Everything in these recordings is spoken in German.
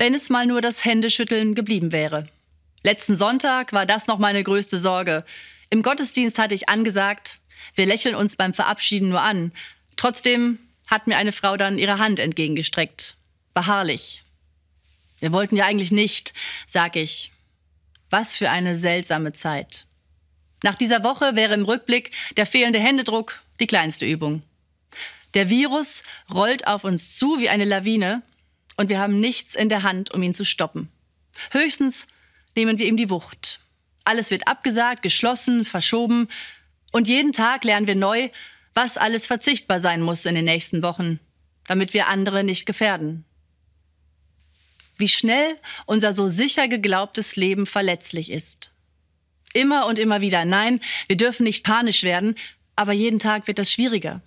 Wenn es mal nur das Händeschütteln geblieben wäre. Letzten Sonntag war das noch meine größte Sorge. Im Gottesdienst hatte ich angesagt, wir lächeln uns beim Verabschieden nur an. Trotzdem hat mir eine Frau dann ihre Hand entgegengestreckt. Beharrlich. Wir wollten ja eigentlich nicht, sag ich. Was für eine seltsame Zeit. Nach dieser Woche wäre im Rückblick der fehlende Händedruck die kleinste Übung. Der Virus rollt auf uns zu wie eine Lawine und wir haben nichts in der Hand, um ihn zu stoppen. Höchstens nehmen wir ihm die Wucht. Alles wird abgesagt, geschlossen, verschoben und jeden Tag lernen wir neu, was alles verzichtbar sein muss in den nächsten Wochen, damit wir andere nicht gefährden. Wie schnell unser so sicher geglaubtes Leben verletzlich ist. Immer und immer wieder, nein, wir dürfen nicht panisch werden, aber jeden Tag wird das schwieriger.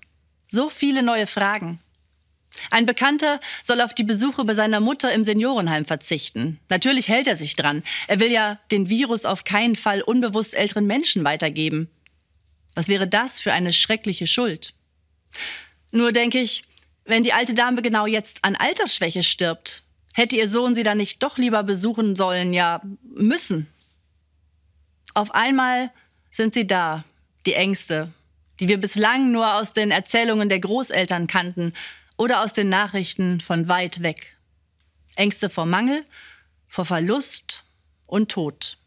So viele neue Fragen. Ein Bekannter soll auf die Besuche bei seiner Mutter im Seniorenheim verzichten. Natürlich hält er sich dran. Er will ja den Virus auf keinen Fall unbewusst älteren Menschen weitergeben. Was wäre das für eine schreckliche Schuld? Nur denke ich, wenn die alte Dame genau jetzt an Altersschwäche stirbt, hätte ihr Sohn sie dann nicht doch lieber besuchen sollen, ja müssen. Auf einmal sind sie da, die Ängste, die wir bislang nur aus den Erzählungen der Großeltern kannten oder aus den Nachrichten von weit weg. Ängste vor Mangel, vor Verlust und Tod.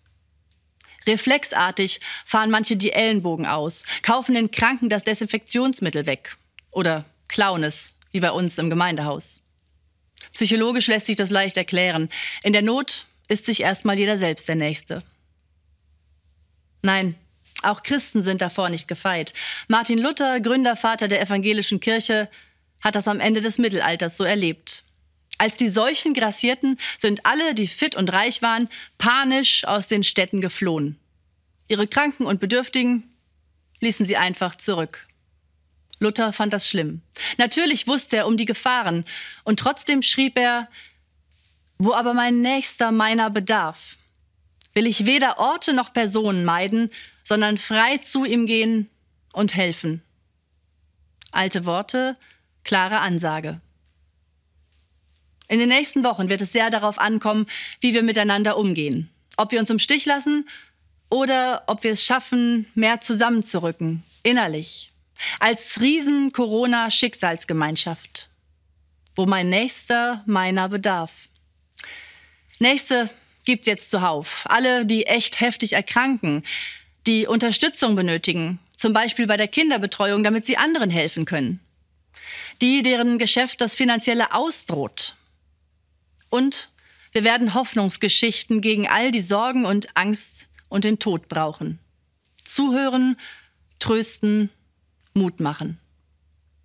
Reflexartig fahren manche die Ellenbogen aus, kaufen den Kranken das Desinfektionsmittel weg oder klauen es, wie bei uns im Gemeindehaus. Psychologisch lässt sich das leicht erklären. In der Not ist sich erstmal jeder selbst der Nächste. Nein, auch Christen sind davor nicht gefeit. Martin Luther, Gründervater der evangelischen Kirche, hat das am Ende des Mittelalters so erlebt. Als die Seuchen grassierten, sind alle, die fit und reich waren, panisch aus den Städten geflohen. Ihre Kranken und Bedürftigen ließen sie einfach zurück. Luther fand das schlimm. Natürlich wusste er um die Gefahren, und trotzdem schrieb er, wo aber mein Nächster meiner bedarf, will ich weder Orte noch Personen meiden, sondern frei zu ihm gehen und helfen. Alte Worte, klare Ansage. In den nächsten Wochen wird es sehr darauf ankommen, wie wir miteinander umgehen. Ob wir uns im Stich lassen oder ob wir es schaffen, mehr zusammenzurücken, innerlich. Als Riesen-Corona-Schicksalsgemeinschaft. Wo mein Nächster meiner bedarf. Nächste gibt's jetzt zuhauf. Alle, die echt heftig erkranken, die Unterstützung benötigen, zum Beispiel bei der Kinderbetreuung, damit sie anderen helfen können. Die, deren Geschäft das Finanzielle ausdroht, und wir werden Hoffnungsgeschichten gegen all die Sorgen und Angst und den Tod brauchen. Zuhören, trösten, Mut machen.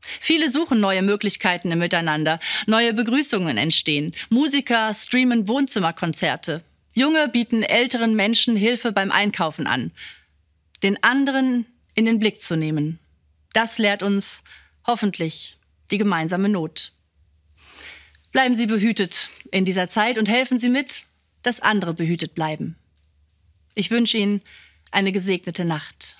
Viele suchen neue Möglichkeiten im Miteinander. Neue Begrüßungen entstehen. Musiker streamen Wohnzimmerkonzerte. Junge bieten älteren Menschen Hilfe beim Einkaufen an. Den anderen in den Blick zu nehmen. Das lehrt uns hoffentlich die gemeinsame Not. Bleiben Sie behütet in dieser Zeit und helfen Sie mit, dass andere behütet bleiben. Ich wünsche Ihnen eine gesegnete Nacht.